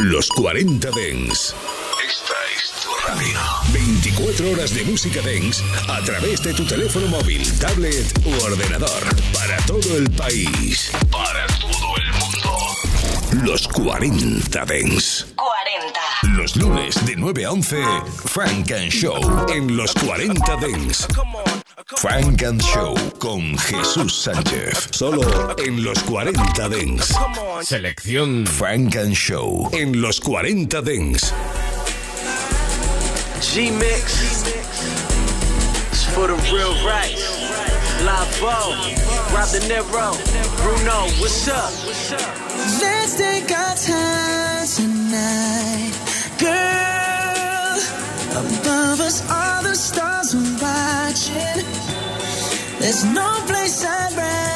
Los 40 Dens. Esta es tu radio. 24 horas de música Dens a través de tu teléfono móvil, tablet u ordenador. Para todo el país. Para todo el mundo. Los 40 Dens. 40. Los lunes de 9 a 11, Frank and Show en los 40 Dens. Come on. Frank and Show con Jesús Sánchez. Solo en los 40 Dents. Selección Frank and Show en los 40 Dents. G-Mix. It's for the real rights. Lavo, Rob De Niro, Bruno, what's up? Let's take our time tonight, girl. Above us are the stars are watching. There's no place I'd rather.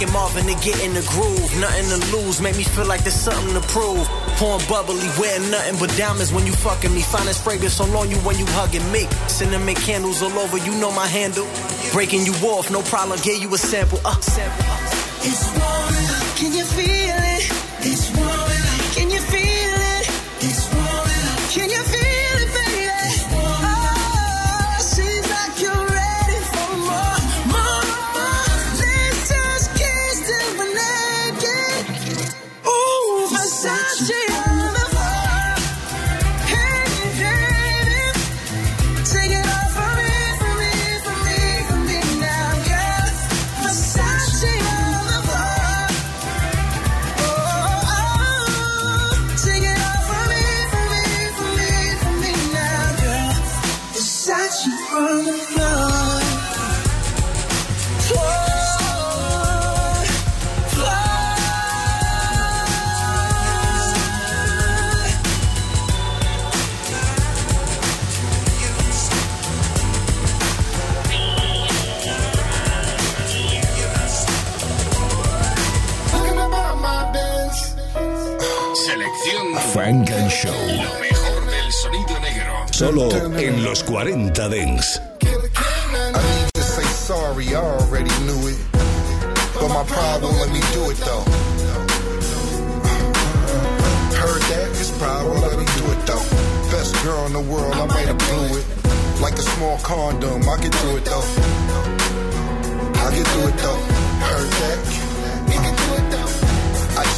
Taking Marvin to get in the groove. Nothing to lose, make me feel like there's something to prove. Pouring bubbly, wearing nothing but diamonds when you fucking me. Finest fragrance so on you when you hugging me. Cinnamon candles all over, you know my handle. Breaking you off, no problem, gave you a sample. Uh, sample. It's warm, can you feel it? It's Solo en los 40 Dance. Sorry, I already knew it. But my let me do it though. Heard that, it's let me do it though. Best girl in the world, I might have blew it. Like a small condom, I it though. I it though. Heard that.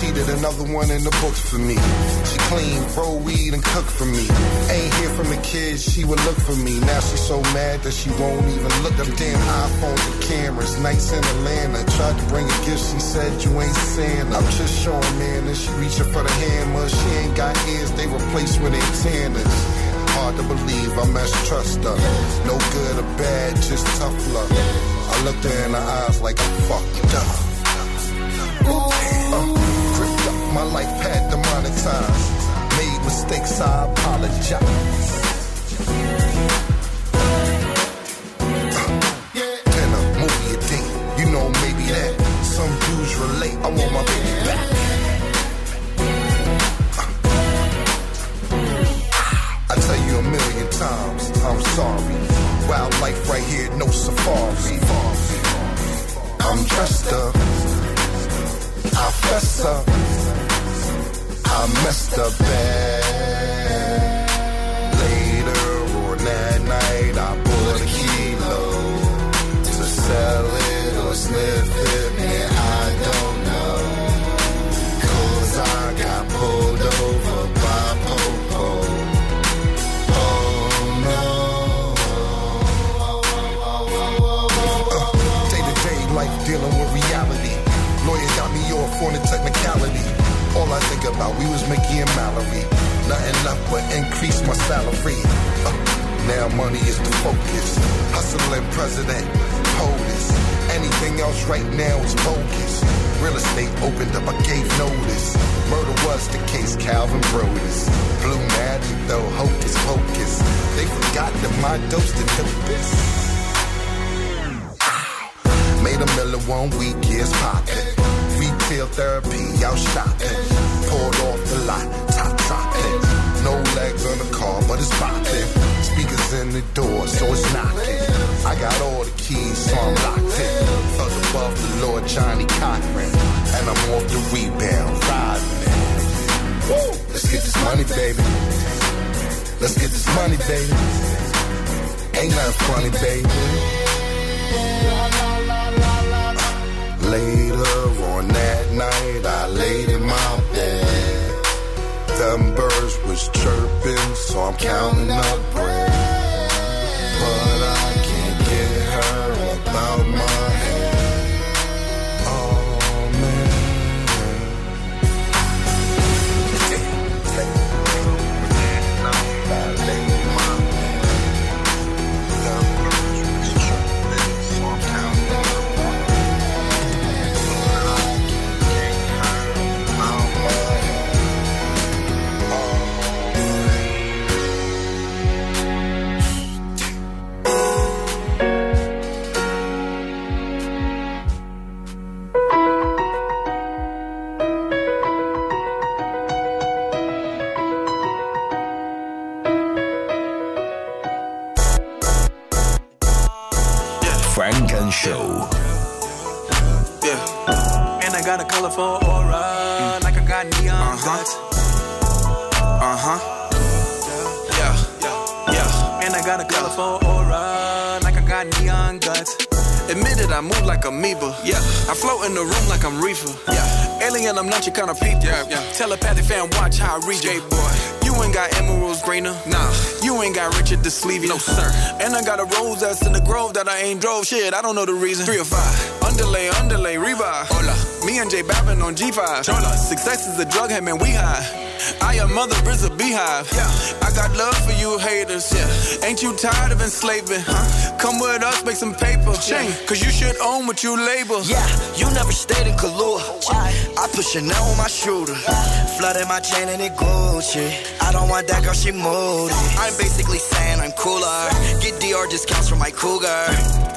Cheated another one in the books for me. She clean, roll weed, and cook for me. Ain't here from the kids, she would look for me. Now she's so mad that she won't even look. Them damn iPhones and cameras, nights in Atlanta. Tried to bring a gift, she said you ain't Santa. I'm just showing, man, that she reaching for the hammer. She ain't got ears, they replaced with antennas. Hard to believe I messed trust her. No good or bad, just tough love. I looked her in the eyes like I fucked up. Uh, gripped up my life pad demonetized. Made mistakes, I apologize. Uh, dinner, movie, a date, you know maybe that. Some dudes relate, I want my baby back. I tell you a million times, I'm sorry. Wild life right here, no safari. I'm dressed up. I fess up. I messed up bad. Later on that night, I bought a kilo to sell it or sniff it. I think about, we was Mickey and Mallory. Nothing left but increase my salary. Uh, now money is the focus. Hustling president, POTUS. Anything else right now is bogus. Real estate opened up, I gave notice. Murder was the case, Calvin Broadus. Blue magic though, hocus pocus. They forgot that my dose the dopest. Made a million one week, years poppin'. Retail therapy, out shopping. Poured off the lot, top dropping. No legs on the car, but it's bopping. Speakers in the door, so it's knocking. I got all the keys, so I'm locked in. Up above the Lord Johnnie Cochran. And I'm off the rebound, riding it. Let's get this money, baby. Let's get this money, baby. Ain't nothing funny, baby. Later on that night, I laid in my bed. Them birds was chirping, so I'm counting up bread. Move like amoeba. Yeah. I float in the room like I'm reefer. Yeah. Alien, I'm not your kind of people. Yeah, yeah. Telepathic fan, watch how I read you. boy. You ain't got emeralds greener. Nah. You ain't got Richard the Sleevey. No, sir. And I got a rose that's in the grove that I ain't drove. Shit, I don't know the reason. Three or five. Underlay, underlay, revive. Hola. Me and Jay Babin on G5. Chola. Success is a drug, hey man, we high. I am mother is a beehive. Yeah. I got love for you haters. Yeah. Ain't you tired of enslaving? Huh? Come with us, make some paper. Chain. Cause you should own what you label. Yeah, you never stayed in Kahlua. Oh, I put Chanel on my shooter. Flooded my chain and it Gucci. I don't want that girl, she moody. I'm basically saying I'm cooler. Get DR discounts from my cougar.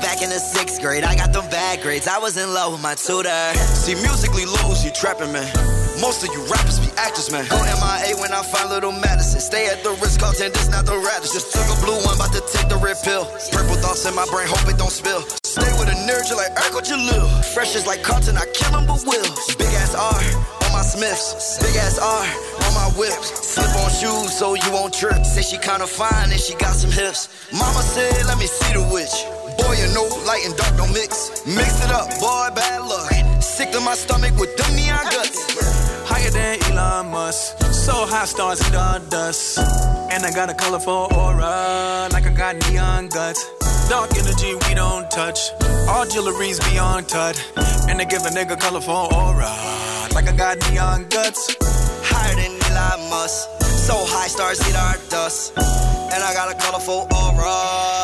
Back in the sixth grade, I got them bad grades. I was in love with my tutor. See, musically lose, you trapping, man. Most of you rappers be actors, man. Go MIA when I find little Madison. Stay at the Ritz Carlton, this not the Radisson. Just took a blue one, about to take the red pill. Purple thoughts in my brain, hope it don't spill. Stay with a nerd, you like Urkel Jalil. Fresh is like Carlton, I kill him, but will. Big ass R on my Smiths. Big ass R on my whips. Slip on shoes so you won't trip. Say she kinda fine and she got some hips. Mama said, let me see the witch. Boy, you know, light and dark don't mix. Mix it up, boy, bad luck. Sick to my stomach with them neon guts. Than Elon Musk. So high stars eat on dust. And I got a colorful aura, like I got neon guts. Dark energy we don't touch. All jewelry's beyond touch. And they give a nigga colorful aura, like I got neon guts. Higher than Elon Musk. So high stars eat our dust. And I got a colorful aura,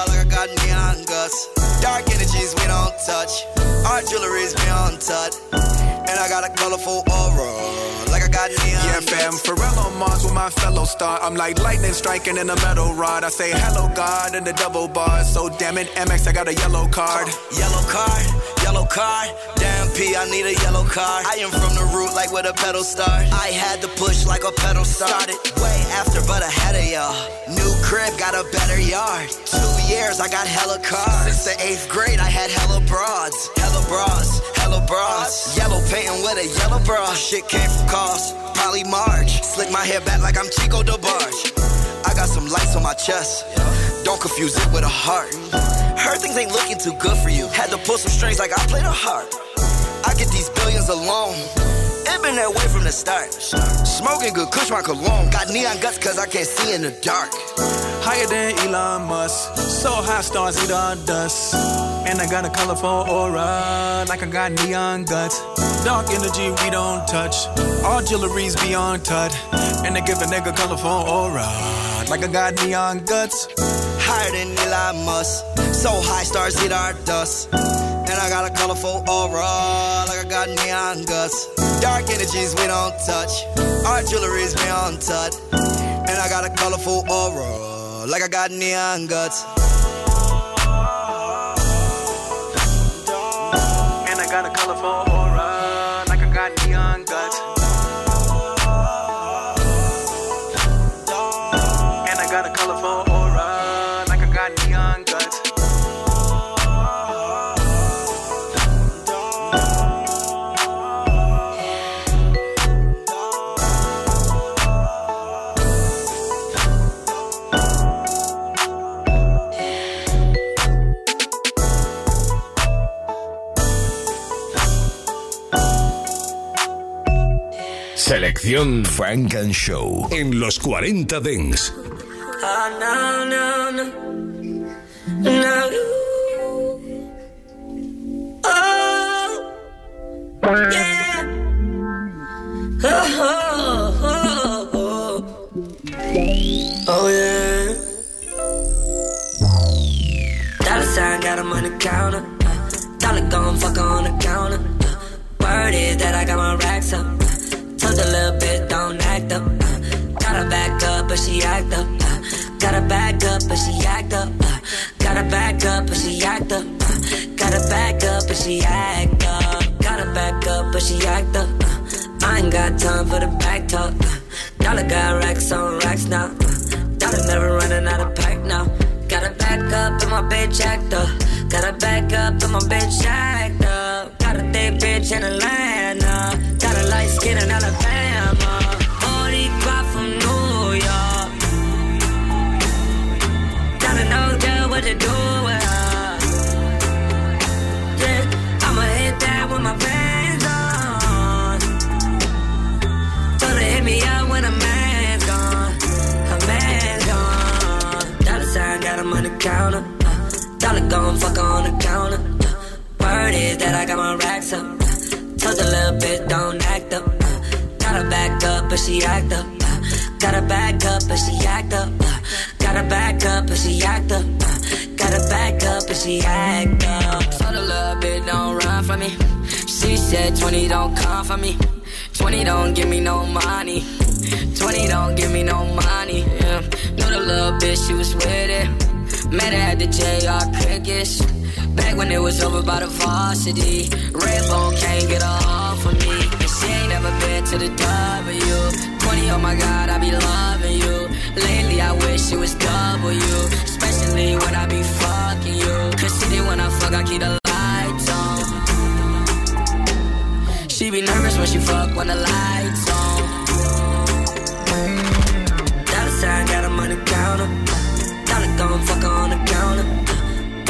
like I got neon guts. Dark energies we don't touch. Our jewelry's beyond touch. And I got a colorful aura, like I got neon Yeah, fam, Pharrell on Mars with my fellow star. I'm like lightning striking in a metal rod. I say hello, God, in the double bars. So damn it, MX, I got a yellow card. Yellow card, yellow card. Damn P, I need a yellow card. I am from the root like where the pedal start. I had to push like a pedal started. Way after, but ahead of y'all. New crib, got a better yard. Two years, I got hella cars. Since the eighth grade, I had hella broads. Hella bras, hella bras. Yellow painting with a yellow bra. Shit came from cost. Polly March. Slick my hair back like I'm Chico DeBarge. I got some lights on my chest. Don't confuse it with a heart. Heard things ain't looking too good for you. Had to pull some strings like I played a harp. I get these billions alone. It been that way from the start. Smoking good, kush my cologne. Got neon guts cause I can't see in the dark. Higher than Elon Musk. So high stars eat on dust. And I got a colorful aura, like I got neon guts. Dark energy we don't touch. All jewelry's beyond touch. And they give a nigga colorful aura, like I got neon guts. Higher than Elon Musk. So high stars eat our dust. And I got a colorful aura, like I got neon guts. Dark energies we don't touch. Our jewelry's beyond touch. And I got a colorful aura, like I got neon guts. Selección Frank and Show en los 40 Dents. Oh, no, no, no. No. Oh, yeah. Oh, oh, oh, oh. Yeah. Dollar sign got him on the counter. Uh, dollar gon' fuck on the counter. Uh, word is that I got my racks up. Uh, a little bit, don't act up. Uh, gotta back up, but she act up. Uh, gotta back up, but she act up. Uh, gotta back up, but she act up. Uh, gotta back up, but she act up. Gotta back up, but she act up. Uh, I ain't got time for the back talk. Uh, dollar got racks on racks now. Uh, dollar never running out of pack now. Gotta back up, and my bitch act up. Gotta back up, and my bitch act up. Got a thick bitch in Atlanta. Got a light skin in Alabama. Boricua from New York. Gotta know just what to do with her. Yeah, I'ma hit that with my fans on. Told her hit me up when a man's gone. A man's gone. Dollar sign got him on the counter. Dollar gon' fuck her on the counter. Word is that I got my racks up. Told a little bit, don't act up. Uh, gotta back up, but she act up. Uh, gotta back up, but she act up. Uh, gotta back up, but she act up. Uh, gotta back up, but she act up. Told a little bit, don't run from me. She said 20 don't come for me. 20 don't give me no money. 20 don't give me no money. Yeah. Know the little bitch, she was with it. Met her at the JR Crickets. Back when it was over by the varsity. Redbone can't get her off of me. And she ain't never been to the W. 20, oh my god, I be loving you. Lately, I wish it was W. Especially when I be fucking you. Cause city when I fuck, I keep the lights on. She be nervous when she fuck when the lights on. Dollar sign, got a money counter Gon' fuck on the counter.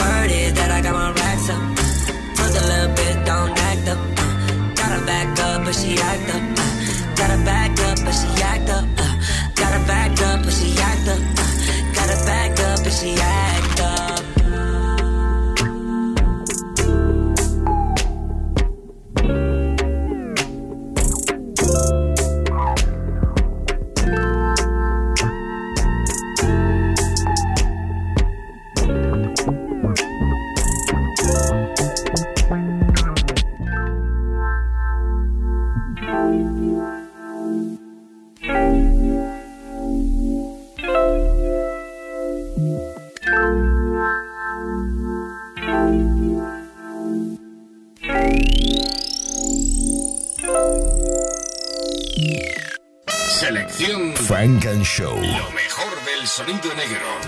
Word is that I got my racks up. Took a little bit, don't act up. Gotta back up, but she act up.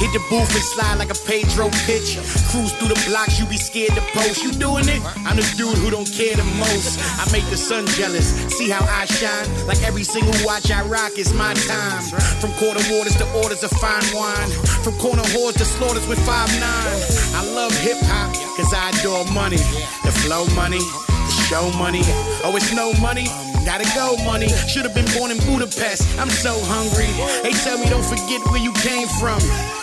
Hit the booth and slide like a Pedro pitch. Cruise through the blocks, you be scared to post. You doing it? I'm the dude who don't care the most. I make the sun jealous. See how I shine? Like every single watch I rock, it's my time. From quarter waters to orders of fine wine. From corner whores to slaughters with five nine. I love hip hop, cause I adore money. The flow money, show money. Oh, it's no money? Gotta go, money. Should've been born in Budapest. I'm so hungry. They tell me don't forget where you came from.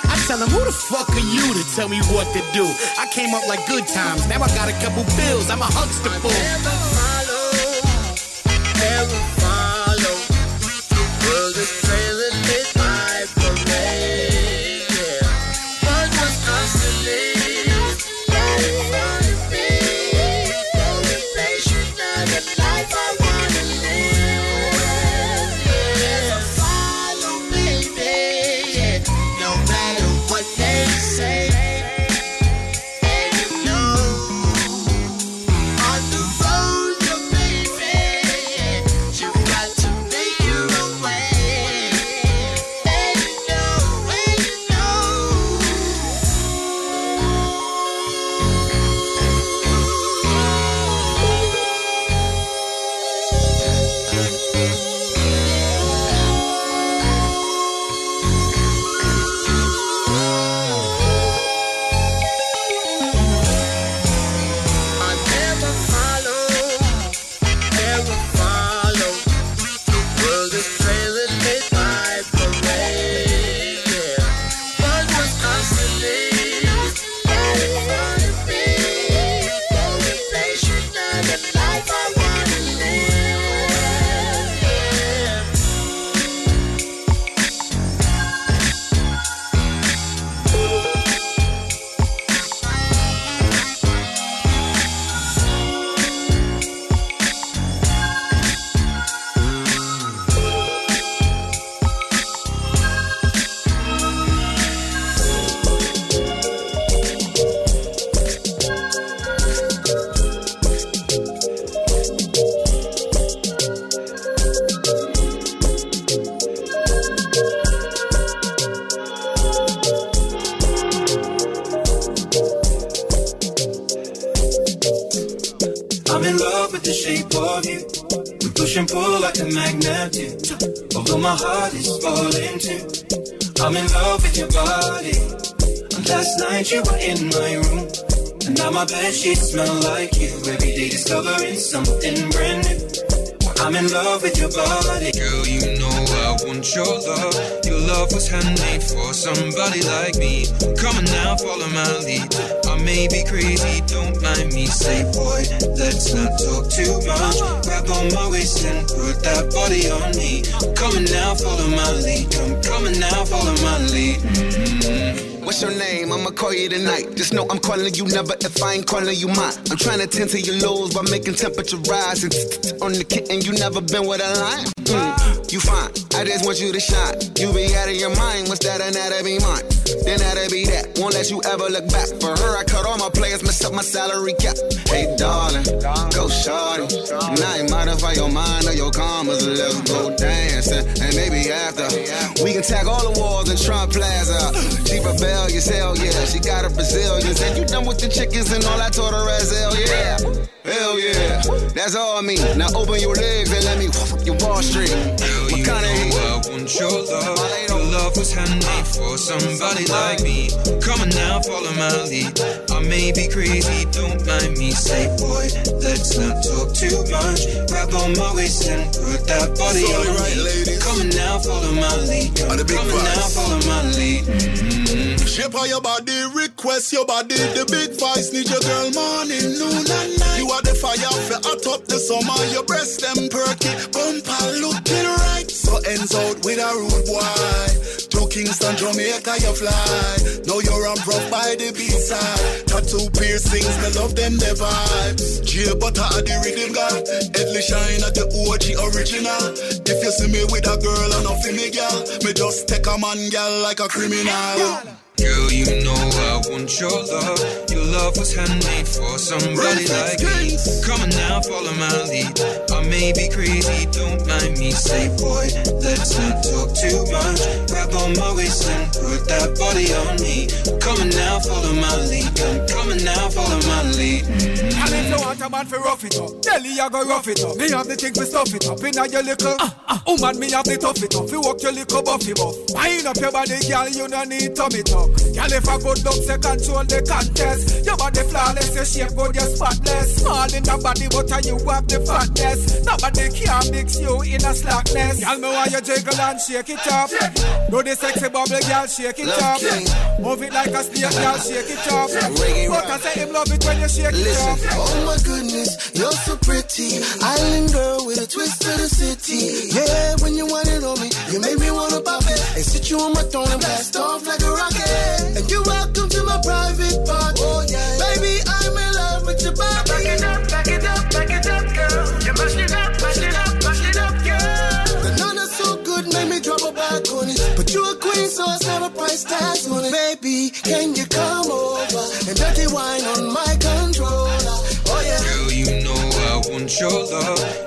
I tell them, who the fuck are you to tell me what to do? I came up like good times. Now I got a couple bills. I'm a Huxtable. Never bed sheets smell like you. Every day discovering something brand new. I'm in love with your body. Girl, you know I want your love. Your love was handmade for somebody like me. Come on now, follow my lead. I may be crazy, don't mind me. Say, boy, let's not talk too much. Grab on my waist and put that body on me. Come on now, follow my lead. Come, coming now, follow my lead. Mm-hmm. What's your name? I'ma call you tonight. Just know I'm calling you never if I ain't calling you mine. I'm trying to tend to your lows by making temperature rise. And on the kitten, you never been with a line. Mm. You fine, I just want you to shine. You be out of your mind, what's that And that'll be mine? Then that'll be that, won't let you ever look back. For her, I cut all my players, mess up my salary cap. Hey, darling, go shorty. And I modify your mind or your commas. Let's go dancing, and maybe after. We can tag all the walls in Trump Plaza. She rebellious, hell yeah. She got a Brazilian. Said you done with the chickens and all I told her as hell yeah. Hell yeah. That's all me. Now open your legs and let me whoop your Wall Street. Girl, you know I want your love. Your love was handmade for somebody like me. Come on now, follow my lead. I may be crazy, don't mind me. Say, boy, let's not talk too much. Grab on my waist and put that body on me. Come on now, follow my lead. Come on now, follow my lead. Mm-hmm. Shape of your body, request your body. The big voice need your girl morning, noon and night. You are the fire for hot up the summer. Your breast them perky, bumper looking right. So ends out with a rude boy. To Kingston, Jamaica, you fly. Now you're on rough by the B-side. Tattoo piercings, me love them the vibes. J Butter at the rhythm guy. Edley Shine at the OG original. If you see me with a girl and a me girl, me just take a man girl like a criminal. Girl, you know I want your love. Your love was handmade for somebody like me. Come on now, follow my lead. I may be crazy, don't mind me. Say, boy, let's not talk too much. Grab on my waist and put that body on me. Come on now, follow my lead. Come, come on now, follow my lead. Mm-hmm. And if you want a man for rough it up, Delhi I go rough it up. Me have the thing for stuff it up. Inna your little, uh, uh, woman me have the tough it up. You walk your little buffy buff. Wind up your body, girl, you no need tummy tuck. Girl, if I good looks, you control the contest. Your body flawless, your shape good, you're spotless. Small in the body, but you have the fatness. Nobody can mix you in a slackness. Girl, me want you jiggle and shake it up. Do the sexy bubble, girl, shake it up. Move it like a snake, girl, shake it up. But I say him love it when you shake it up. Oh my goodness, you're so pretty. Island girl with a twist to the city. Yeah, when you want it on me, you make me wanna pop it. And sit you on my throne and blast off like a rocket. And you welcome to my private part. Oh yeah, baby, I'm in love with your body. Back it up, back it up, back it up, girl. You mash it up, mash it up, mash it up, girl. So good, make me drop a back on it. But you a queen, so I have a price tag on it. Baby, can you come over and dirty wine on my controller? Oh yeah. Girl, you know I want your love.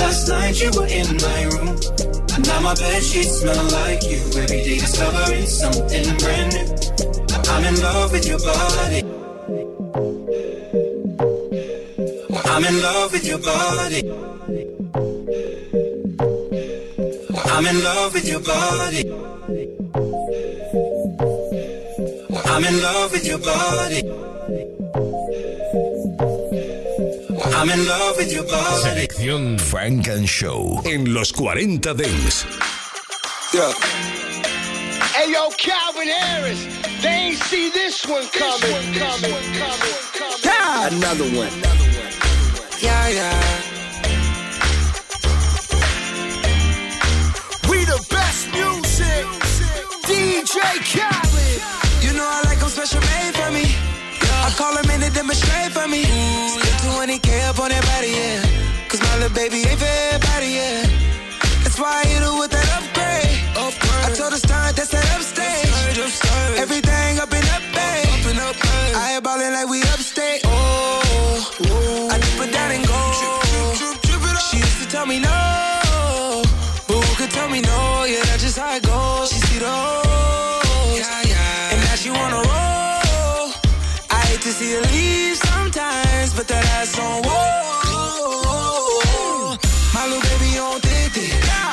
Last night you were in my room. And now my bed sheets smell like you. Every day discovering something brand new. I'm in love with your body. I'm in love with your body. I'm in love with your body. I'm in love with your body. I'm in love with your body. Selección Funk and Show en los 40 Dance. Yeah. Hey yo, Calvin Harris, they ain't see this one coming. coming, coming, coming. Another one. Yeah, yeah. We the best music. DJ Khaled. You know I like them special made for me. I call them in to demonstrate for me. Still 20k up on that body, yeah. Cause my little baby ain't for everybody, yeah. That's why I hit her with that upgrade. upgrade. I told her start, that's that upstage. Upstage. Everything up and up, babe. I ain't ballin' like we upstate. Oh, I dip it down and go. She used to tell me no. See her leave sometimes, but that ass on whoa. My little baby on thick.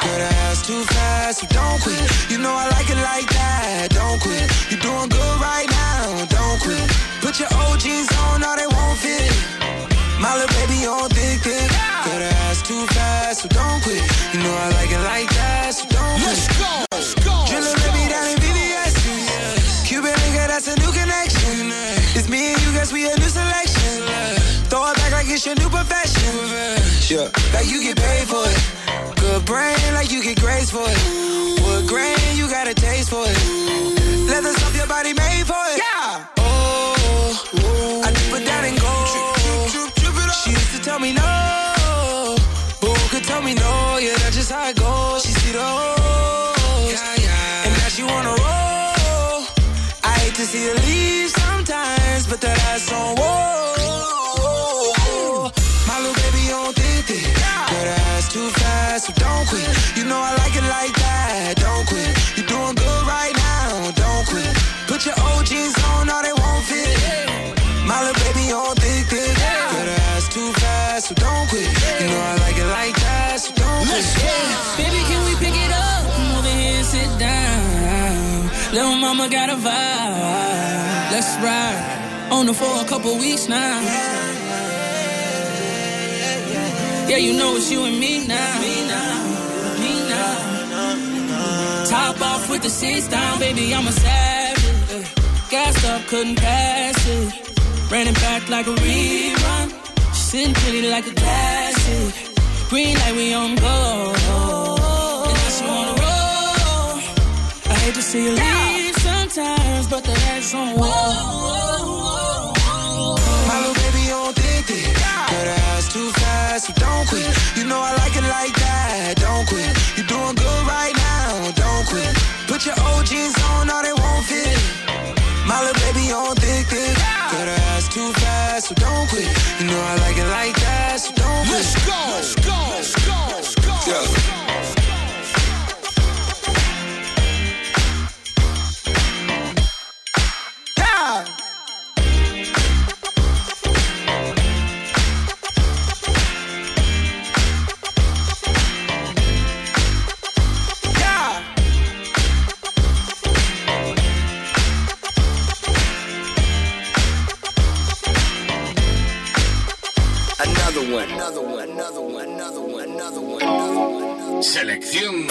Girl, that ass too fast, so don't quit. You know I like it like that, don't quit. You doing good right now, don't quit. Put your OGs on, like you get paid for it. Good brain, like you get grace for it. Wood grain, you got a taste for it. Leather stuff your body made for it. Yeah. Oh, I dip it down and go. She used to tell me no. Who could tell me no? Yeah, that's just how it goes. She see the hoes. Yeah, yeah. And now she wanna roll. I hate to see her leave sometimes, but that ass on whoa. Know I like it like that, don't quit. You're doing good right now, don't quit. Put your old jeans on, all they won't fit. My little baby on thick, thick. Girl, that ass too fast, so don't quit. You know I like it like that, so don't quit. Baby, can we pick it up? Come over here and sit down. Little mama got a vibe. Let's ride. On the for a couple weeks now. Yeah, you know it's you and me now. Me now. Me now. Top off with the seats down, baby, I'm a savage. Uh, Gassed up, couldn't pass it. Ran it back like a rerun. Sitting pretty like a classic. Green light, we on go. Unless you wanna roll. I hate to see you leave sometimes, but that ass on whoa. My little baby on thick, thick. Girl, that ass too fast, so don't quit. You know I like it like that, don't quit. You doing good right now, don't quit. Put your old jeans on, all they won't fit. My little baby on thick, thick. Girl, that ass too fast, so don't quit. You know I like it like that, so don't quit. Let's go, let's go, let's go, let's go. Yeah.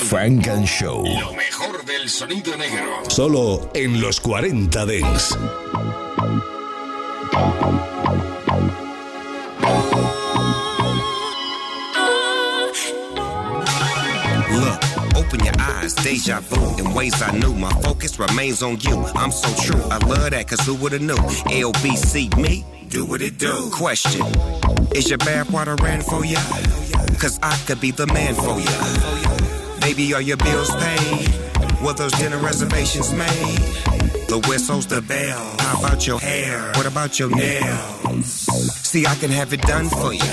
Funk and Show. Lo mejor del sonido negro. Solo en los 40 Dance. Look, open your eyes, deja vu in ways I knew. My focus remains on you. I'm so true. I love that, cause who would've knew? LBC me, do what it do. Question Is your bath water ran for ya? Cause I could be the man for ya. Baby, are your bills paid? Were those dinner reservations made? The whistle's the bell. How about your hair? What about your nails? See, I can have it done for you.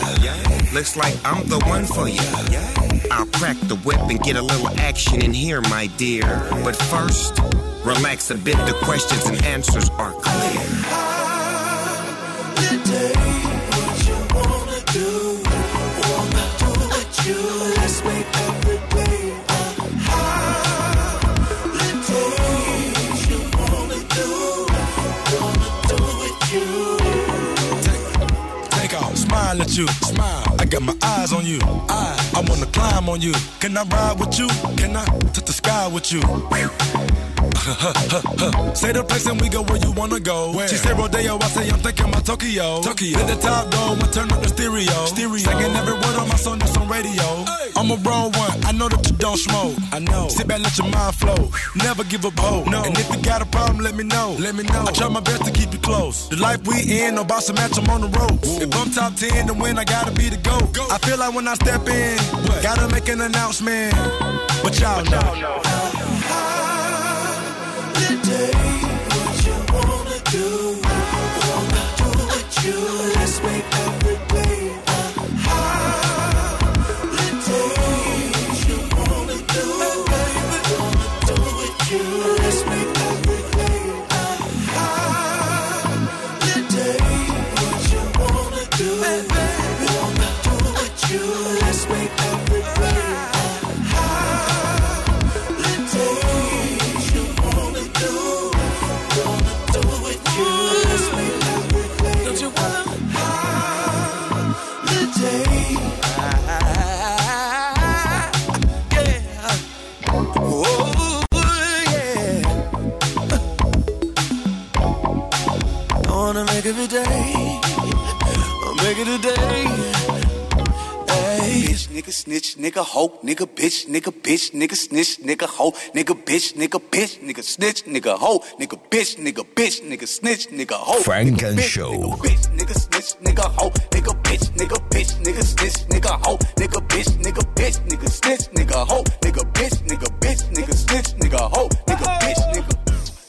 Looks like I'm the one for you. I'll crack the whip and get a little action in here, my dear. But first, relax a bit. The questions and answers are clear. Smile at you, smile. I got my eyes on you. I, I wanna climb on you. Can I ride with you? Can I touch the sky with you? say the place and we go where you wanna go. Where? She said Rodeo, I say I'm thinking about Tokyo. Tokyo. Let the top go and turn up the stereo. Stereo. Singing every word on my song that's on radio. I'm a raw one, I know that you don't smoke. I know. Sit back, let your mind flow. Never give up hope. No. And if you got a problem, let me know. Let me know. I try my best to keep you close. The life we in, no boss to match, I'm on the ropes. If I'm top 10 to win, I gotta be the GOAT. I feel like when I step in, gotta make an announcement. But y'all know. Let's wanna make every day, I'll make it a day. Hey, bitch, nigga snitch, nigga hoe, nigga bitch, nigga bitch, nigga snitch, nigga hoe, nigga bitch, nigga bitch, nigga snitch, nigga hoe, nigga bitch, nigga bitch, nigga snitch, nigga hoe. Funk and Show. Nigga bitch, nigga snitch, nigga hoe, nigga bitch, nigga bitch, nigga snitch, nigga hoe, nigga bitch, nigga bitch, nigga snitch, nigga hoe, nigga bitch, nigga bitch, nigga snitch, nigga hoe, nigga bitch, nigga.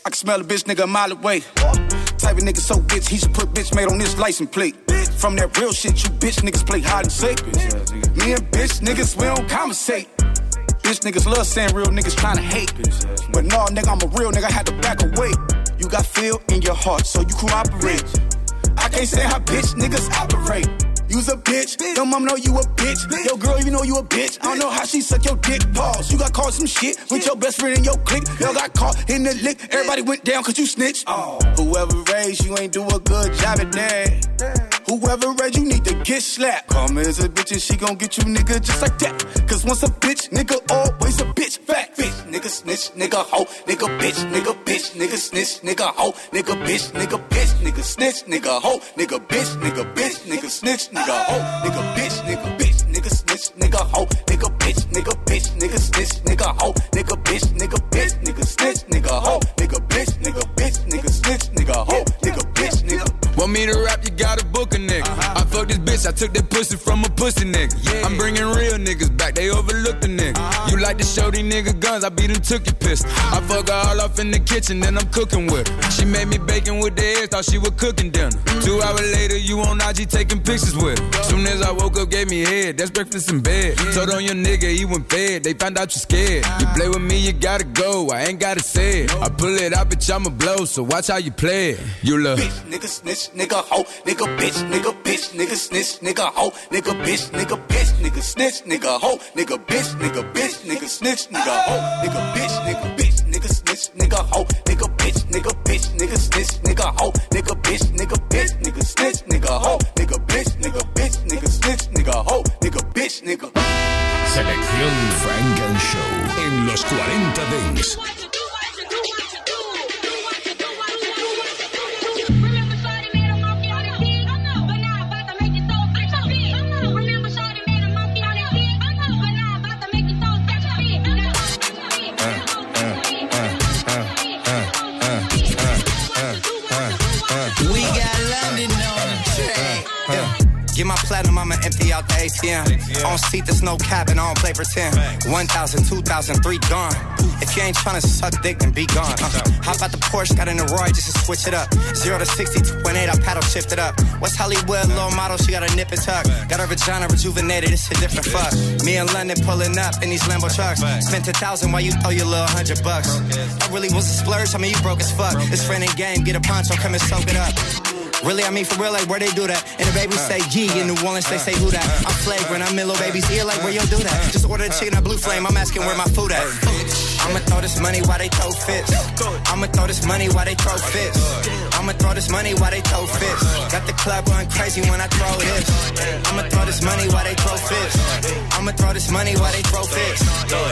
I can smell a bitch nigga a mile away. Type of nigga so bitch, he should put bitch made on this license plate. From that real shit, you bitch niggas play hide and seek. Me and bitch niggas, we don't conversate. Bitch niggas love saying real niggas trying to hate. But nah, nigga, I'm a real nigga, I had to back away. You got feel in your heart, so you cooperate. I can't say how bitch niggas operate. You's a bitch, your mom know you a bitch. Your girl, you know you a bitch. I don't know how she suck your dick. Pause. You got caught some shit with your best friend in your clique. Y'all got caught in the lick. Everybody went down cause you snitched. Oh. Whoever raised you ain't do a good job at that. Whoever raised you need to get slapped. Come as a bitch and she gon' get you nigga just like that. Cause once a bitch, nigga always a bitch. Fat bitch, nigga snitch, nigga hoe, nigga bitch, nigga bitch, nigga snitch, nigga hoe, nigga bitch, nigga bitch, nigga snitch, nigga hoe, nigga bitch, nigga bitch, nigga snitch, nigga hoe, nigga bitch, nigga bitch, nigga snitch, nigga hoe, nigga bitch, nigga bitch, nigga snitch, nigga hoe, nigga bitch, nigga bitch, nigga snitch, nigga hoe, nigga bitch, nigga bitch, nigga snitch, nigga hoe, Want me to rap, you gotta book a nigga. Uh-huh. I fucked this bitch, I took that pussy from a pussy nigga. I'm bringing real niggas back, they overlooked the nigga. Uh-huh. You like to show these nigga guns, I beat them took your pistol. Uh-huh. I fuck her all off in the kitchen, then I'm cooking with her. She made me bacon with the eggs, thought she was cooking dinner. Two hours later, you on IG taking pictures with her. Soon as I woke up, gave me head, that's breakfast in bed. Told on your nigga, he went fed, they found out you scared. Uh-huh. You play with me, you gotta go, I ain't gotta say it. I pull it out, bitch, I'ma blow, so watch how you play it. You love. Nigga snitch, nigga hoe, nigga bitch, nigga bitch, nigga snitch, nigga hoe, nigga bitch, nigga bitch, nigga snitch, nigga hoe, nigga bitch, nigga bitch, nigga snitch, nigga hoe, nigga bitch, nigga bitch, nigga snitch, nigga hoe, nigga bitch, nigga bitch, nigga snitch, nigga hoe, nigga bitch, nigga bitch, nigga snitch, nigga hoe, nigga bitch, nigga bitch, nigga snitch, nigga hoe, nigga bitch, nigga. Selección Funk Show en los 40 Dance. Get my platinum, I'ma empty out the ATM. On seat, there's no cap, and I don't play pretend. 1,000, 2,000, three gone. If you ain't tryna suck dick, then be gone. Uh, hop out the Porsche, got in the Roy just to switch it up. Zero to 60, 2.8, I paddle shift it up. West Hollywood, low model, she got a nip and tuck. Got her vagina rejuvenated, it's a different fuck. Me and London pulling up in these Lambo trucks. Spent a thousand while you throw your little hundred bucks. I really was a splurge, I mean, you broke as fuck. It's friend and game, get a poncho, come and soak it up. Really, I mean for real, like where they do that. And the baby say G in New Orleans, they say who that. I'm flagrant, I'm in little baby's ear, like where you do that. Just order the chicken at Blue Flame, I'm asking where my food at. I'ma throw this money while they throw fits. I'ma throw this money while they throw fits. I'ma throw this money while they throw fits. Got the club going crazy when I throw this. I'ma throw this money while they throw fits. I'ma throw this money while they throw fits.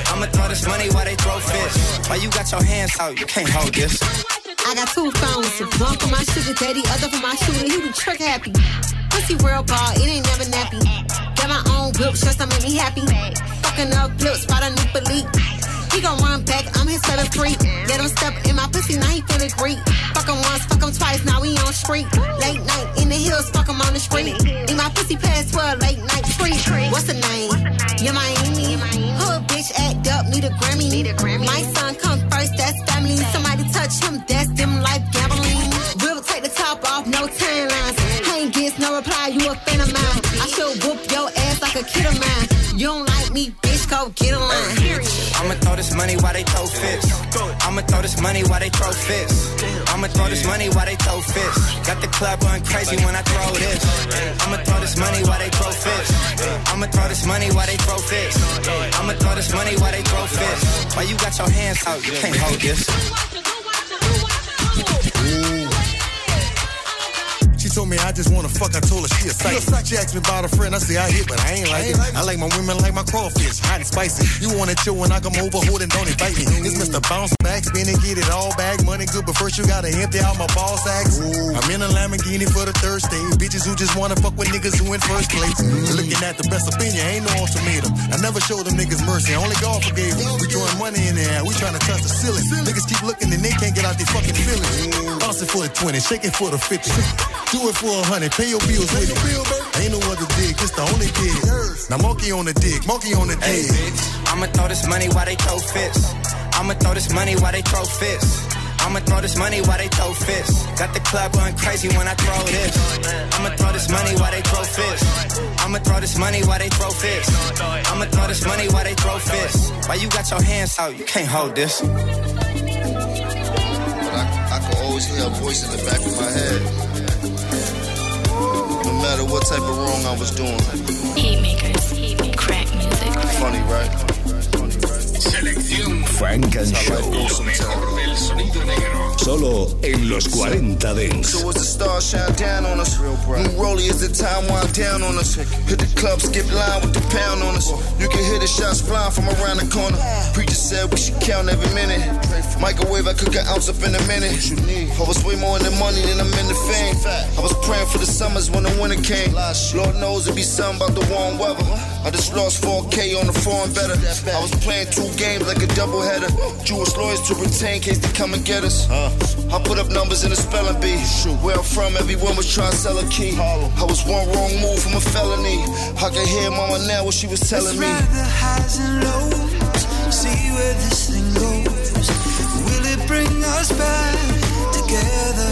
I'ma throw this money while they throw fits. Why you got your hands out, you can't hold this. I got two phones, one for my sugar daddy, other for my shooter. He the trick happy. Pussy real ball, it ain't never nappy. Got my own whip, just to make me happy. Fucking up flips, spot a new belief. He gon' run back, I'm his favorite freak. Let him step in my pussy, now he feeling great. Fuck him once, fuck him twice, now we on street. Late night in the hills, fuck him on the street. In my pussy for a late night treat. What's the name? Yeah, Miami. Hood bitch act up, need a Grammy. Need a Grammy. My son come first, that's family. Somebody touch him, that's them life gambling. We'll take the top off, no tan lines. Ain't gets no reply, you a fan of mine. I should whoop your ass like a kid of mine. You don't like me, bitch, go get a line. I'ma throw this money while they throw fits. I'ma throw this money while they throw fits. I'ma throw this money while they throw fits. Got the club going crazy when I throw this. I'ma throw this money while they throw fits. I'ma throw this money while they throw fits. I'ma throw this money while they throw fits. While you got your hands out, you can't hold this. Told me I just wanna fuck, I told her she a psych. She asked me about a friend, I say I hit, but I ain't like it. I like my women like my crawfish, hot and spicy. You wanna chill when I come over, hold it, don't invite me. It's Mr. Bounce. backspin and get it all back. Money good, but first you gotta empty out my ball sacks. I'm in a Lamborghini for the third stage. Bitches who just wanna fuck with niggas who in first place. Mm. Looking at the best opinion, ain't no ultimatum. I never showed them niggas mercy, only God forgave them. We throwing money in the air, we trying to touch the ceiling. Niggas keep looking and they can't get out their fucking feelings. Mm. Bounce it for the 20, shake it for the 50. Do it for a hundred, pay your bills with it. Ain't no other dig, it's the only dig. Now monkey on the dick, monkey on the Hey, bitch, I'ma throw this money while they throw fists. I'ma throw this money while they throw fists. I'ma throw this money while they throw fists. Got the club going crazy when I throw this. I'ma throw this money while they throw fists. I'ma throw this money while they throw fists. I'ma throw this money while they throw fists. Why you got your hands out? You can't hold this. But I, I could always hear a voice in the back of my head. No matter what type of wrong I was doing. Heat makers, heat crack music. Funny, right? Selección Funk and Show. Lo mejor del sonido negro. Solo en los 40 Dance. So as the stars shine down on us, New Rolly as the time wind down on us. Hit the club, skip line with the pound on us. You can hear the shots flying from around the corner. Preacher said we should count every minute. Microwave, I cook an ounce up in a minute. I was way more in the money than I'm in the fame. I was praying for the summers when the winter came. Lord knows it be something about the warm weather. I just lost 4K on the foreign better. I was playing two games like a doubleheader. Jewish lawyers to retain case they come and get us. I put up numbers in the spelling bee. Where I'm from, everyone was trying to sell a key. I was one wrong move from a felony. I can hear mama now what she was telling me. The highs and lows, see where this thing goes. Will it bring us back together?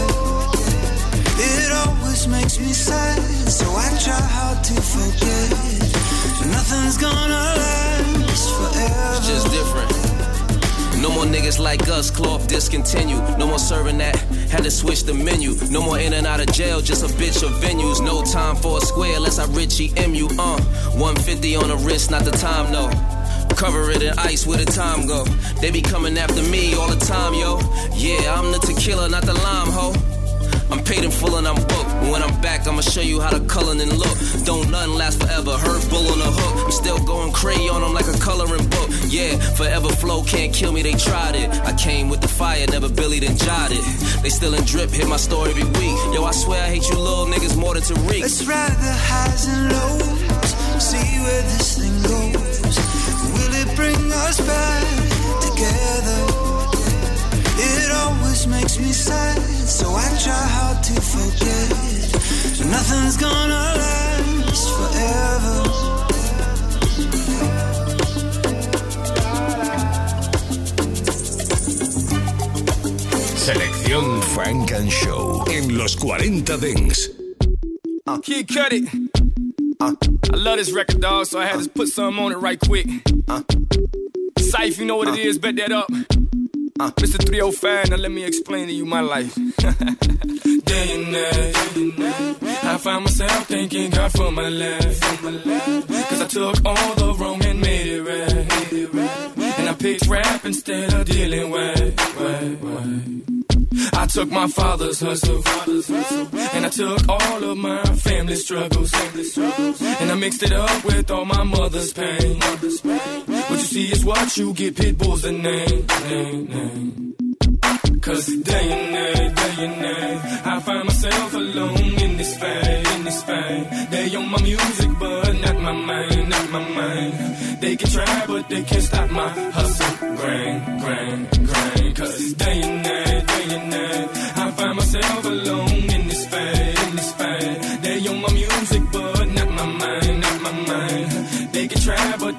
It always makes me sad, so I try hard to forget. Nothing's gonna last forever. It's just different. No more niggas like us, cloth discontinue. No more serving that, had to switch the menu. No more in and out of jail, just a bitch of venues. No time for a square, unless I Richie MU, uh. 150 on the wrist, not the time, no. Cover it in ice, where the time go? They be coming after me all the time, yo. Yeah, I'm the tequila, not the lime, ho. I'm paid in full and I'm booked. When I'm back, I'ma show you how to color and look. Don't nothing last forever. Hurt bull on the hook. I'm still going crayon them like a coloring book. Yeah, forever flow can't kill me. They tried it. I came with the fire, never billied and jotted. They still in drip, hit my story every week. Yo, I swear I hate you little niggas more than Tariq. Let's ride the highs and lows, see where this thing goes. Will it bring us back together? It always makes me sad, so I try hard to forget. So nothing's gonna last forever. Selección Funk and Show en los 40 Dance. Uh, Kid Cudi. Uh, I love this record, dog, so I had to put something on it right quick. Uh, Syph, you know what it is, bet that up. Uh, Mr. 305, now let me explain to you my life. Day and night, I find myself thanking God for my life. Cause I took all the wrong and made it right. And I picked rap instead of dealing with. Right. I took my father's hustle, and I took all of my family struggles, and I mixed it up with all my mother's pain. What you see is what you get. Pitbull's the name, name, name. Cause day and night, day and night, I find myself alone in this fight, in this fight. They on my music, but not my mind, not my mind. They can try, but they can't stop my hustle. Grind, grind, grind. Cause day and night,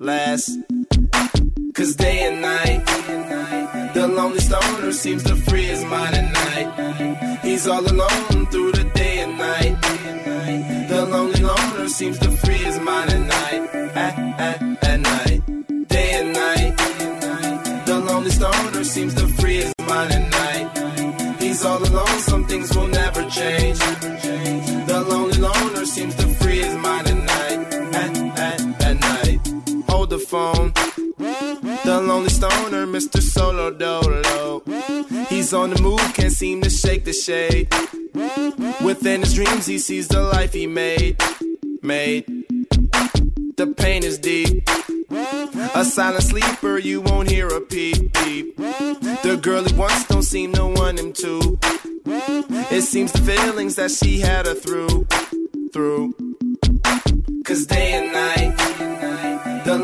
last. Cause day and night, the lonely stoner seems to free his mind at night. He's all alone through the day and night. The lonely loner seems to free his mind at night, at, at, at night. Day and night, the lonely stoner seems to Solo Dolo. He's on the move, can't seem to shake the shade. Within his dreams, he sees the life he made. Made. The pain is deep. A silent sleeper, you won't hear a peep peep. The girl he wants don't seem to want him to. It seems the feelings that she had her through, through. Cause day and night,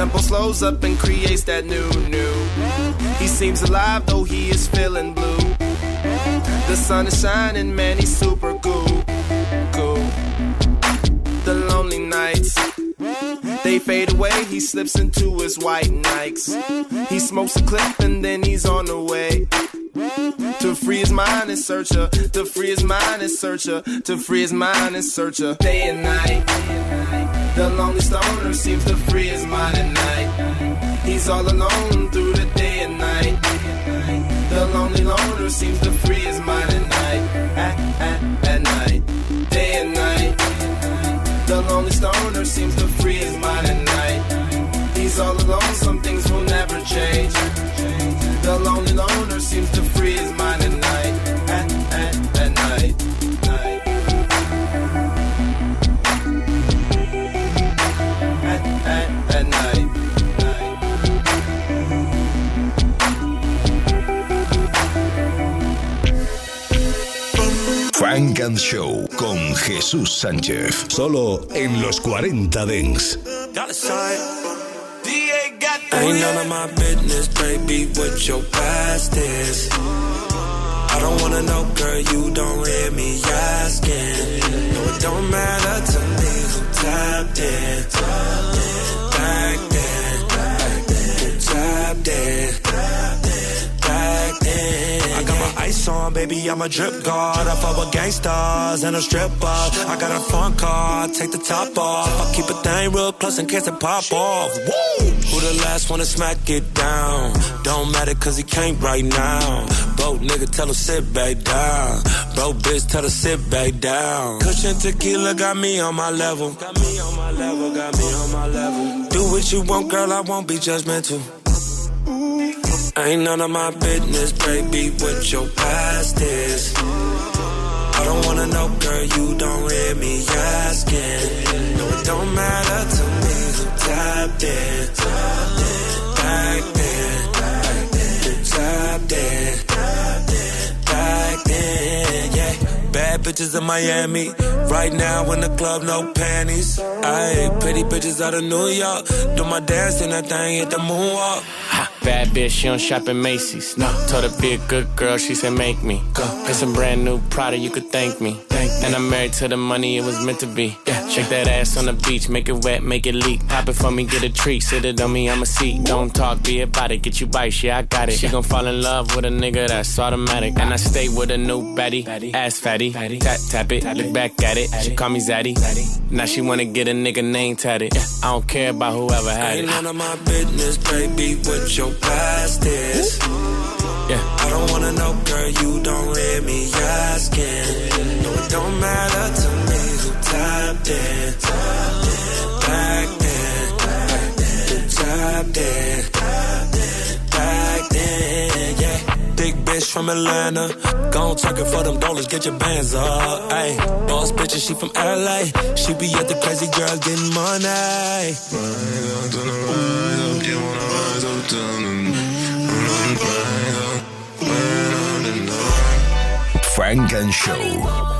tempo slows up and creates that new, new. He seems alive though he is feeling blue. The sun is shining, man, he's super cool. Cool. The lonely nights. They fade away, he slips into his white Nikes. He smokes a clip and then he's on the way. To free his mind and searcher, to free his mind and searcher, to free his mind and searcher. Day and night. The lonely stoner seems to free his mind at night. He's all alone through the day and night. The lonely loner seems to free his mind Show con Jesús Sánchez. Solo en los 40 Dents. Ain't none of my business, baby, what your past is. I don't wanna know, girl, you don't hear me asking. No, it don't matter to me who tapped in. Back then, back then, who tapped in. On, baby, I'm a drip guard. I fuck with gangsters and a stripper. I got a front car, take the top off. I keep a thing real close in case it pop off. Woo! Who the last one to smack it down? Don't matter cause he can't right now. Broke nigga, tell him sit back down. Broke bitch, tell her sit back down. Cushion tequila got me on my level. Got me on my level, got me on my level. Do what you want, girl, I won't be judgmental. Ain't none of my business, baby, what your past is. I don't wanna know, girl, you don't hear me asking. No, it don't matter to me who tapped in. Back then, back then, tapped in. Back then, yeah. Bad bitches in Miami. Right now in the club, no panties. Ayy, pretty bitches out of New York. Do my dance and that thing hit the moonwalk. Bad bitch, she don't shop at Macy's. No, told her be a good girl, she said make me. Go. Get some brand new Prada, you could thank me. Thank and I'm married to the money, it was meant to be. Yeah. Shake that ass on the beach, make it wet, make it leak. Pop it for me, get a treat, sit it on me, I'm a seat. Don't talk, be about it, get you bites, yeah, I got it. She gon' fall in love with a nigga that's automatic. And I stay with a new baddie, ass fatty. Tap, tap it, look back at it. She call me Zaddy. Now she wanna get a nigga name tatted. I don't care about whoever had Ain't it. none of my business, baby, what your past is. Yeah. I don't wanna know, girl, you don't hear me asking. No, it don't matter to me who tapped in. Back then, back then, who tapped in. Bitch from Atlanta. Gon' talk it for them dollars, get your bands up. Ayy, boss bitch, she from LA. She be at the crazy girls getting money. Funk and Show.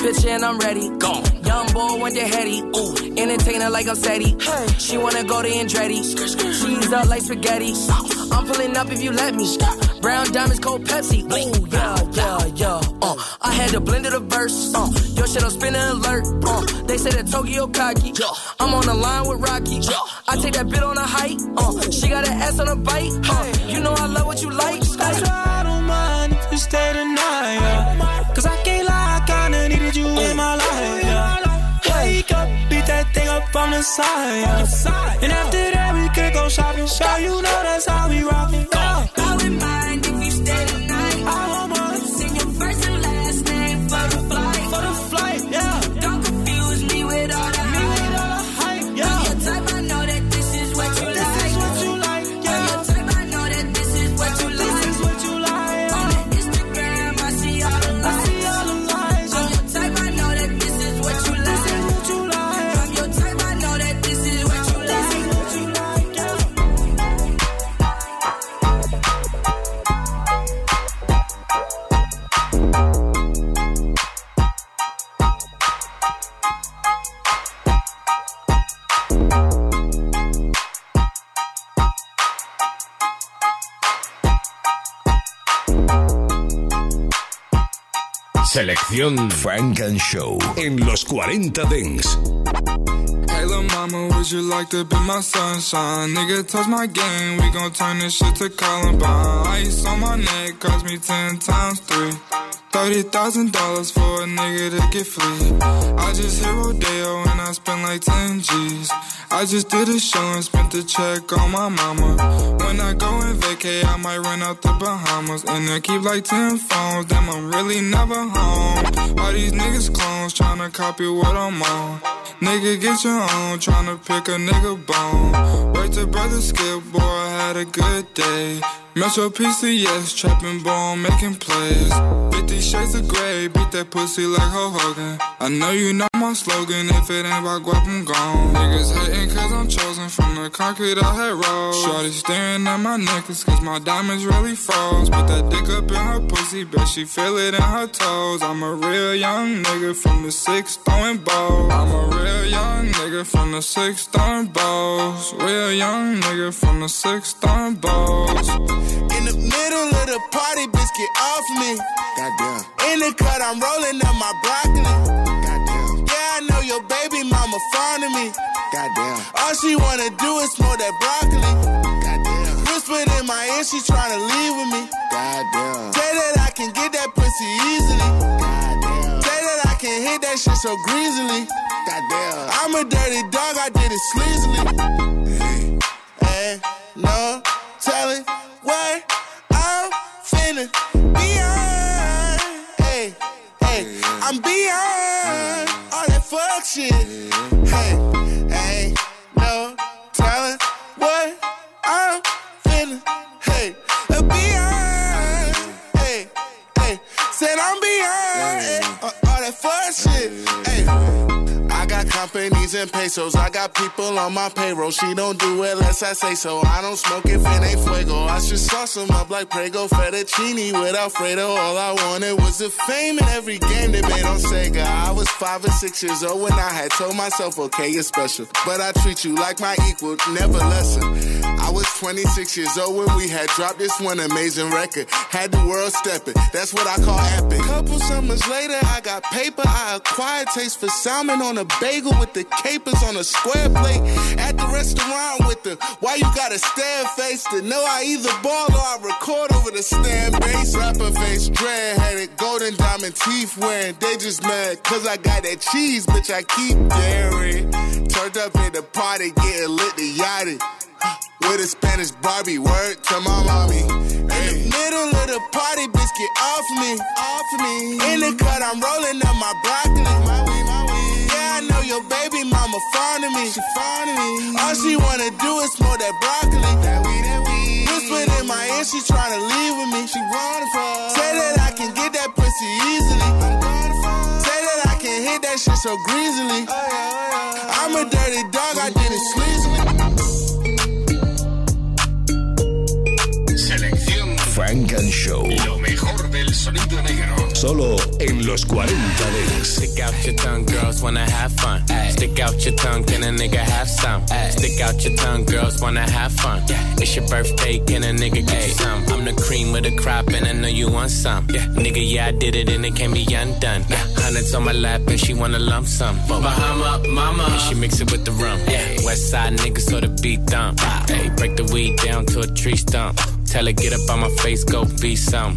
picture and I'm ready. Go. Young boy went to heady. Ooh. Entertainer like I'm steady. Hey. She wanna go to Andretti. Cheese up like spaghetti. I'm pulling up if you let me. Brown diamonds, cold Pepsi. Ooh, yeah, yeah, yeah. Uh, I had to blend of the verse. Uh, your shit on spinning alert. Uh, they say that Tokyo cocky. I'm on the line with Rocky. I take that bit on a hike. Uh, she got an ass on a bite. Uh, you know I love what you like. That's why I don't mind if you stay tonight. Yeah. That thing up on the side. And after that, we could go shopping. Girl, you know that's how we rockin'. I Selección Funk and Show en los 40 Dance. Hey, lil' mama, would you like to be my sunshine? Nigga, touch my game, we gon' turn this shit to Columbine. Ice on my neck cost me 10 times 3. $30,000 for a nigga to get free. I just hit Rodeo and I spent like 10 G's. I just did a show and spent the check on my mama. When I go and vacay, I might run out the Bahamas. And I keep like 10 phones, damn, I'm really never home. All these niggas clones tryna copy what I'm on. Nigga, get your own, tryna pick a nigga bone. Wait to brother Skip, boy, I had a good day. Metro PCS, trapping bone, making plays. 50 shades of gray, beat that pussy like Hulk Hogan. I know you know my slogan, if it ain't about guap, I'm gone. Niggas hating cause I'm chosen from the concrete I had rolled. Shorty staring at my necklace cause my diamonds really froze. Put that dick up in her pussy, bet she feel it in her toes. I'm a real young nigga from the six throwing balls. I'm a real young nigga from the six throwing balls. Real young nigga from the six throwing balls. In the middle of the party, bitch, get off me. Goddamn. In the cut, I'm rolling up my broccoli. Goddamn. Yeah, I know your baby mama fond of me. Goddamn. All she wanna do is smoke that broccoli. Goddamn. Whispered in my ear, she tryna leave with me. Goddamn. Say that I can get that pussy easily. Goddamn. Say that I can hit that shit so greasily. Goddamn. I'm a dirty dog, I did it sleazily. Ain't no telling what companies and pesos. I got people on my payroll. She don't do it unless I say so. I don't smoke if it ain't fuego. I should sauce them up like Prego fettuccine with Alfredo. All I wanted was the fame in every game they made on Sega. I was five or six years old when I had told myself, okay, you're special. But I treat you like my equal, never lesser. I was 26 years old when we had dropped this one amazing record. Had the world stepping. That's what I call epic. Couple summers later, I got paper. I acquired taste for salmon on a bagel with the capers on a square plate. At the restaurant with the why you gotta stare face to know I either ball or I record over the stand base. Rapper face, dread headed, golden diamond teeth wearing. They just mad cause I got that cheese, bitch. I keep daring. Turned up at the party, getting lit the yachty. With a Spanish Barbie, word to my mommy. In the middle of the party, bitch, get off me, off me. In the cut, I'm rolling up my broccoli. My weed, my weed. Yeah, I know your baby mama fond of me. She fond of me. All she wanna do is smoke that broccoli. That weed, that weed. Whispered in my ear, she tryna leave with me. She wanna fuck. Say that I can get that pussy easily. I'm gonna fuck. Say that I can hit that shit so greasily. Oh, oh, I'm a dirty dog, I did it sleazily. And Show. Lo mejor del sonido negro. Solo en los 40 Dance. Stick out your tongue, girls wanna have fun. Stick out your tongue, can a nigga have some? Stick out your tongue, girls wanna have fun. It's your birthday, can a nigga get you some? I'm the cream with the crop, and I know you want some. Yeah. Nigga, yeah, I did it, and it can't be undone. Hundreds on my lap, and she wanna lump some. Bahama, mama, and she mix it with the rum. Yeah. West side niggas, so the beat dump. Hey, break the weed down to a tree stump. Tell her get up on my face, go be some.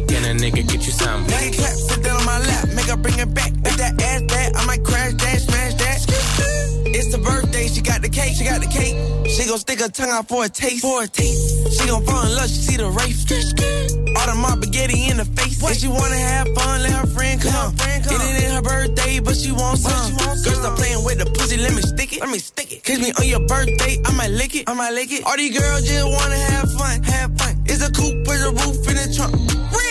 can a nigga get you some? Nigga clap, sit down on my lap, make her bring it back. If that ass bad, I might crash that, smash that. It's the birthday, she got the cake, she got the cake. She gon' stick her tongue out for a taste, for a taste. She gon' fall in love, she see the race. All the mob spaghetti in the face. If she wanna have fun, let her friend come. It ain't her birthday, but she wants some. Girl, stop playing with the pussy, let me stick it. Let me stick it. Kiss me on your birthday, I might lick it. I might lick it. All these girls just wanna have fun, have fun. It's a coupe with a roof in the trunk. Rich.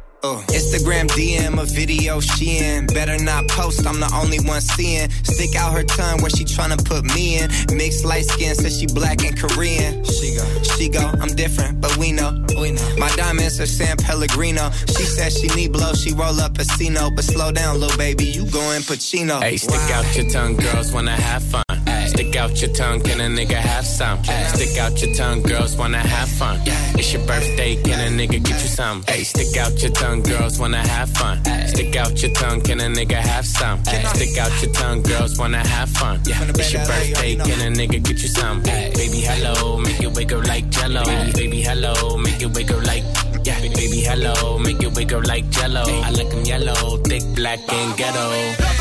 Uh. Instagram DM a video she in. Better not post, I'm the only one seeing. Stick out her tongue where she tryna put me in. Mixed light skin, says she black and Korean. She go, she go, I'm different, but we know. We know. My diamonds are San Pellegrino. She says she need blow, she roll up a Cino. But slow down, little baby, you going Pacino. Hey, stick out your tongue, girls wanna have fun. Stick out your tongue, can a nigga have some? Stick out your tongue, girls wanna have fun. It's your birthday, can a nigga get you some? Hey, stick out your tongue, girls wanna have fun. Stick out your tongue, can a nigga have some? Stick out your tongue, girls wanna have fun. It's your birthday, can a nigga get you some? Baby, hello, make it wiggle like jello. Baby, hello, make it wiggle like. Yeah, baby, hello, make it wiggle like jello. I like 'em yellow, thick, black, and ghetto.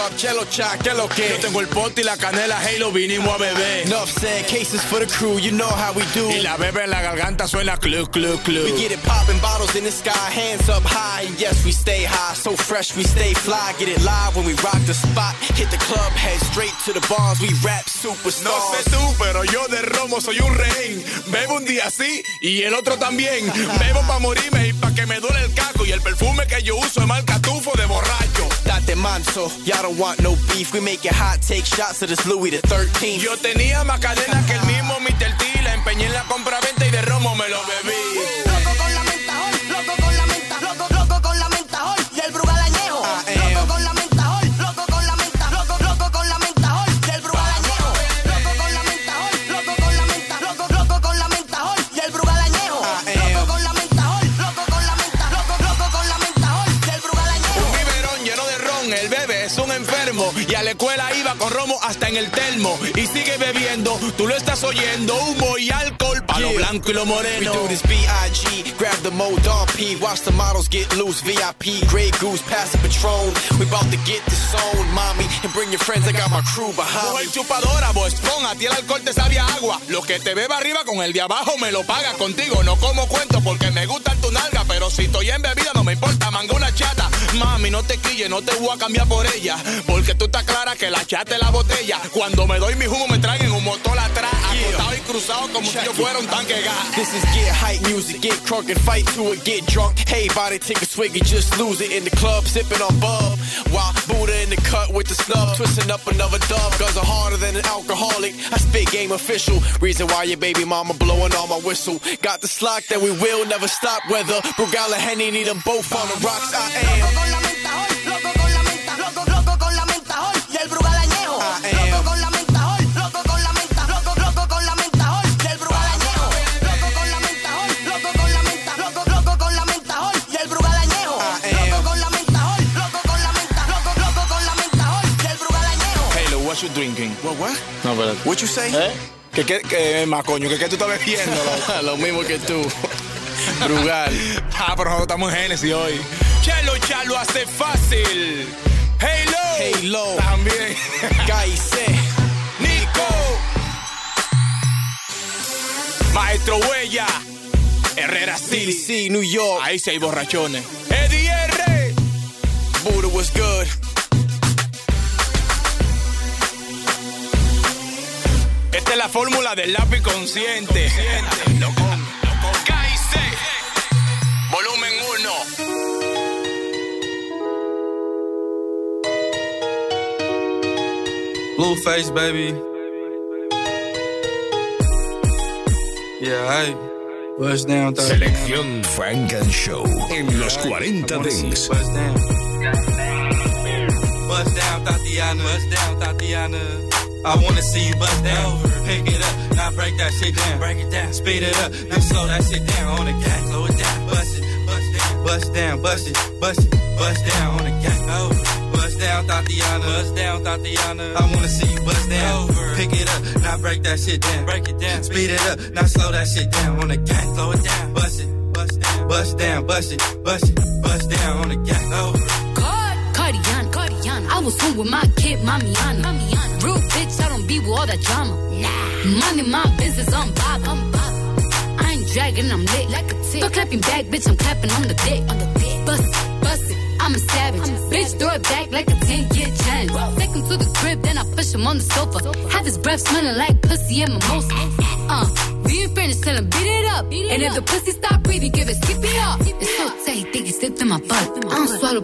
Cup, que lo que. Yo tengo el pote y la canela, hey, lo vinimos a beber. Enough said, cases for the crew, you know how we do. Y la bebe en la garganta suena club, club, club. We get it popping bottles in the sky, hands up high. And yes, we stay high, so fresh, we stay fly. Get it live when we rock the spot. Hit the club, head straight to the bars. We rap superstars. No sé tú, pero yo de romo soy un rehén. Bebo un día sí y el otro también. Bebo pa' morirme y pa' que me duele el caco. Y el perfume que yo uso es marca borracho. Date manso, y'all don't want no beef. We make it hot, take shots of this Louis the 13. Yo tenía más cadena que el mismo Mr. T. La empeñé en la compra-venta y de romo me lo bebí. Con romo hasta en el termo. Y sigue bebiendo, tú lo estás oyendo. Humo y alcohol para lo blanco y lo moreno. We do this B.I.G. Grab the Mo Dog P. Watch the models get loose. VIP, Grey Goose, pass the Patron. We about to get the zone, mommy. And bring your friends, I got my crew behind me. Chupadora, Boston, a ti el alcohol te sabía agua. Lo que te beba arriba con el de abajo me lo paga contigo. No como cuento porque me gusta tu nalga, pero si estoy en bebida no me importa, manga una chata. Mami, no te quilles, no te voy a cambiar por ella. Porque tú estás clara que la chata es la botella. Cuando me doy mi humo me traen un motor atrás, acostado y cruzado como si yo fuera un tanque gas. This is get hype music, get crunk and fight to it, get drunk. Hey, body, take a swig and just lose it in the club, sipping on bub. While Buddha in the cut with the snub, twisting up another dub. Guns are harder than an alcoholic. I spit game official. Reason why your baby mama blowing on my whistle. Got the slack that we will never stop. Whether Brugal and Henny need them both on the rocks. I am. What you drinking? What, what? No, pero. What you say? ¿Eh? ¿Qué, qué, qué, más coño? ¿Qué, qué tú estás bebiendo? Lo mismo que tú. Brugal. ah, pero nosotros estamos en Genesis hoy. Chelo, chalo hace fácil. Hey, lo. Hey, lo. También. Gaise. Nico. Maestro Huella. Herrera City. DC, New York. Ahí sí hay borrachones. Eddie R. Buddha was good. Esta es la fórmula del lápiz consciente. Loco. Kaise. Volumen 1. Blueface, baby. Yeah, hey. Down, Selección Frank and Show en los 40 Dings. Bust down. Bust down, Tatiana. Bust down, Tatiana. I wanna see you bust down. Pick it up, now break that shit down. Break it down. Speed it up, now slow that shit down on the gang. Slow it down. Bust it, bust down. Bust down, bust it, bust it, bust down on the gang. Over. Bust down, Thotiana. Bust down, Thotiana. I wanna see you bust down. Over. Pick it up, now break that shit down. Break it down. Speed it up, now slow that shit down on the gang. Slow it down. Bust it, bust down. Bust down, bust it, bust it, bust down on the gang. Over. Cardiana, Cardiana. I was home with my kid, Mamiana. Mamiana. Real bitch, I don't be with all that drama. Nah. Money, my business, I'm bob. I'm bob. I ain't dragging, I'm lit. Like a tick. Start clapping back, bitch, I'm clapping on the dick. On the dick. Bust it, bust it. I'm a savage. bitch, throw it back like a 10 year challenge. Take him to the crib, then I push him on the sofa. Have his breath smelling like pussy and mimosa. Uh, we ain't finished, tell him beat it up. and if the pussy stop breathing, give it skip it up. It's so tight, think he slipped in my butt. I don't swallow